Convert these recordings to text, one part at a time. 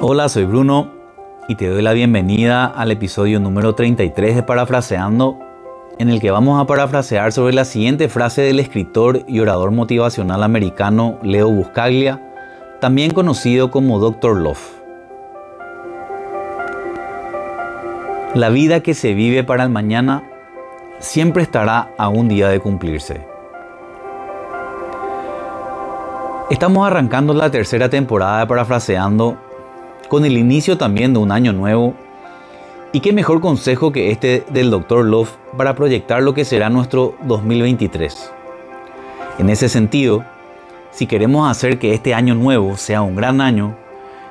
Hola, soy Bruno y te doy la bienvenida al episodio número 33 de Parafraseando, en el que vamos a parafrasear sobre la siguiente frase del escritor y orador motivacional americano Leo Buscaglia, también conocido como Dr. Love. La vida que se vive para el mañana siempre estará a un día de cumplirse. Estamos arrancando la tercera temporada de Parafraseando con el inicio también de un año nuevo. Y qué mejor consejo que este del Dr. Love para proyectar lo que será nuestro 2023. En ese sentido, si queremos hacer que este año nuevo sea un gran año,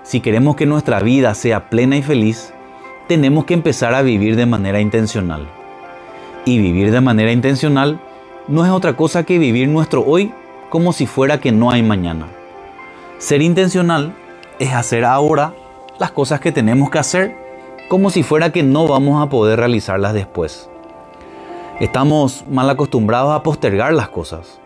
si queremos que nuestra vida sea plena y feliz, tenemos que empezar a vivir de manera intencional. Y vivir de manera intencional no es otra cosa que vivir nuestro hoy como si fuera que no hay mañana. Ser intencional es hacer ahora las cosas que tenemos que hacer como si fuera que no vamos a poder realizarlas después. Estamos mal acostumbrados a postergar las cosas,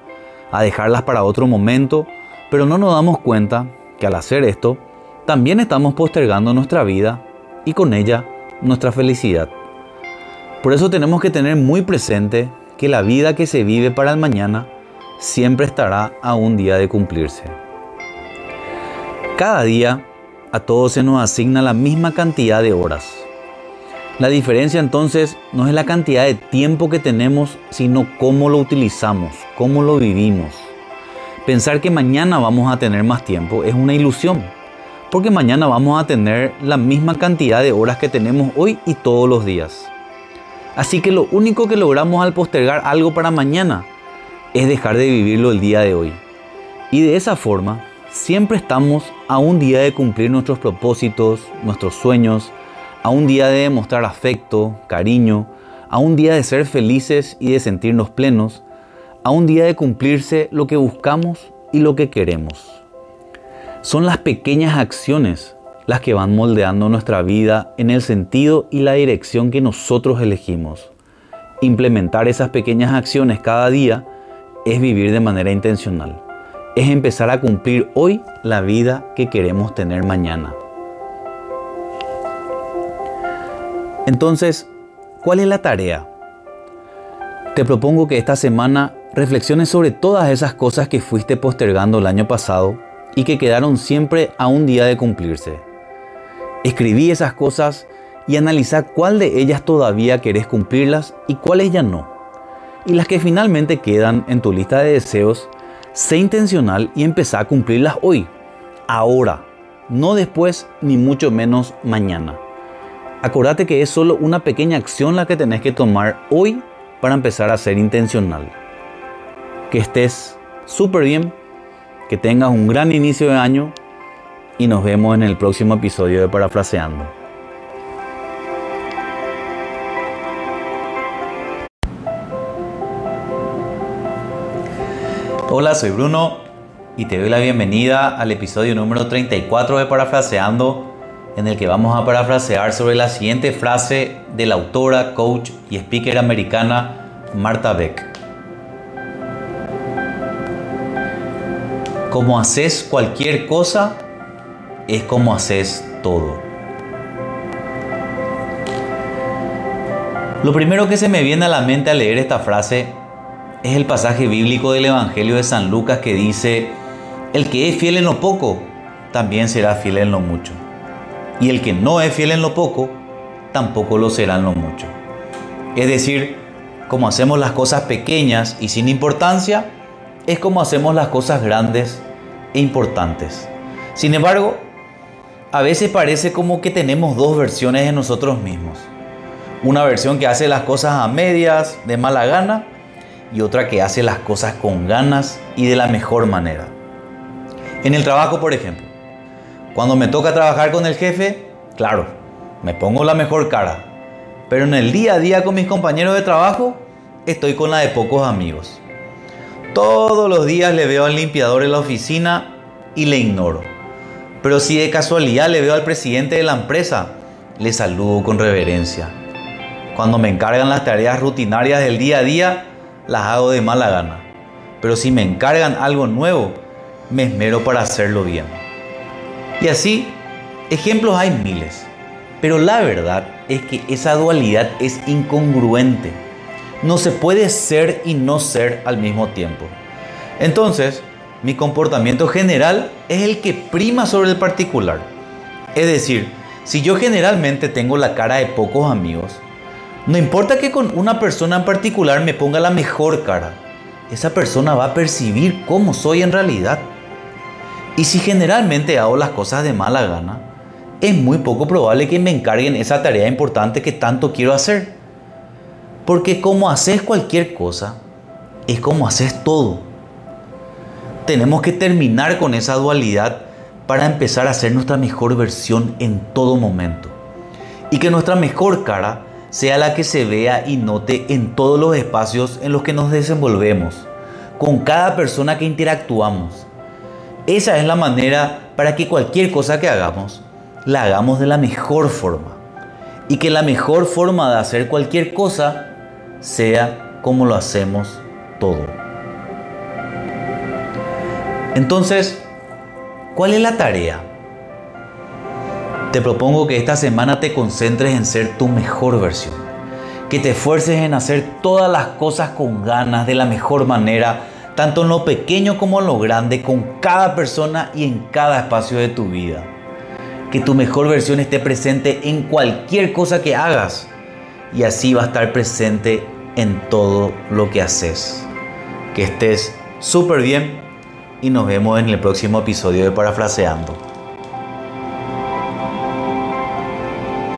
a dejarlas para otro momento, pero no nos damos cuenta que al hacer esto, también estamos postergando nuestra vida y con ella nuestra felicidad. Por eso tenemos que tener muy presente que la vida que se vive para el mañana siempre estará a un día de cumplirse. Cada día a todos se nos asigna la misma cantidad de horas. La diferencia entonces no es la cantidad de tiempo que tenemos, sino cómo lo utilizamos, cómo lo vivimos. Pensar que mañana vamos a tener más tiempo es una ilusión porque mañana vamos a tener la misma cantidad de horas que tenemos hoy y todos los días. Así que lo único que logramos al postergar algo para mañana es dejar de vivirlo el día de hoy. Y de esa forma, siempre estamos a un día de cumplir nuestros propósitos, nuestros sueños, a un día de demostrar afecto, cariño, a un día de ser felices y de sentirnos plenos, a un día de cumplirse lo que buscamos y lo que queremos. Son las pequeñas acciones las que van moldeando nuestra vida en el sentido y la dirección que nosotros elegimos. Implementar esas pequeñas acciones cada día es vivir de manera intencional. Es empezar a cumplir hoy la vida que queremos tener mañana. Entonces, ¿cuál es la tarea? Te propongo que esta semana reflexiones sobre todas esas cosas que fuiste postergando el año pasado y que quedaron siempre a un día de cumplirse. Escribí esas cosas y analiza cuál de ellas todavía querés cumplirlas y cuáles ya no. Y las que finalmente quedan en tu lista de deseos, sé intencional y empezá a cumplirlas hoy, ahora, no después ni mucho menos mañana. Acordate que es solo una pequeña acción la que tenés que tomar hoy para empezar a ser intencional. Que estés súper bien que tengas un gran inicio de año y nos vemos en el próximo episodio de Parafraseando. Hola, soy Bruno y te doy la bienvenida al episodio número 34 de Parafraseando, en el que vamos a parafrasear sobre la siguiente frase de la autora, coach y speaker americana Marta Beck. Como haces cualquier cosa, es como haces todo. Lo primero que se me viene a la mente al leer esta frase es el pasaje bíblico del Evangelio de San Lucas que dice, el que es fiel en lo poco, también será fiel en lo mucho. Y el que no es fiel en lo poco, tampoco lo será en lo mucho. Es decir, como hacemos las cosas pequeñas y sin importancia, es como hacemos las cosas grandes e importantes. Sin embargo, a veces parece como que tenemos dos versiones de nosotros mismos. Una versión que hace las cosas a medias, de mala gana, y otra que hace las cosas con ganas y de la mejor manera. En el trabajo, por ejemplo, cuando me toca trabajar con el jefe, claro, me pongo la mejor cara. Pero en el día a día con mis compañeros de trabajo, estoy con la de pocos amigos. Todos los días le veo al limpiador en la oficina y le ignoro. Pero si de casualidad le veo al presidente de la empresa, le saludo con reverencia. Cuando me encargan las tareas rutinarias del día a día, las hago de mala gana. Pero si me encargan algo nuevo, me esmero para hacerlo bien. Y así, Ejemplos hay miles, pero la verdad es que esa dualidad es incongruente. No se puede ser y no ser al mismo tiempo. Entonces, mi comportamiento general es el que prima sobre el particular. Es decir, si yo generalmente tengo la cara de pocos amigos, no importa que con una persona en particular me ponga la mejor cara, esa persona va a percibir cómo soy en realidad. Y si generalmente hago las cosas de mala gana, es muy poco probable que me encarguen esa tarea importante que tanto quiero hacer. Porque como haces cualquier cosa, es como haces todo. Tenemos que terminar con esa dualidad para empezar a ser nuestra mejor versión en todo momento. Y que nuestra mejor cara sea la que se vea y note en todos los espacios en los que nos desenvolvemos, con cada persona que interactuamos. Esa es la manera para que cualquier cosa que hagamos, la hagamos de la mejor forma. Y que la mejor forma de hacer cualquier cosa sea como lo hacemos todo. Entonces, ¿cuál es la tarea? Te propongo que esta semana te concentres en ser tu mejor versión. Que te esfuerces en hacer todas las cosas con ganas, de la mejor manera, tanto en lo pequeño como en lo grande, con cada persona y en cada espacio de tu vida que tu mejor versión esté presente en cualquier cosa que hagas y así va a estar presente en todo lo que haces. Que estés súper bien y nos vemos en el próximo episodio de Parafraseando.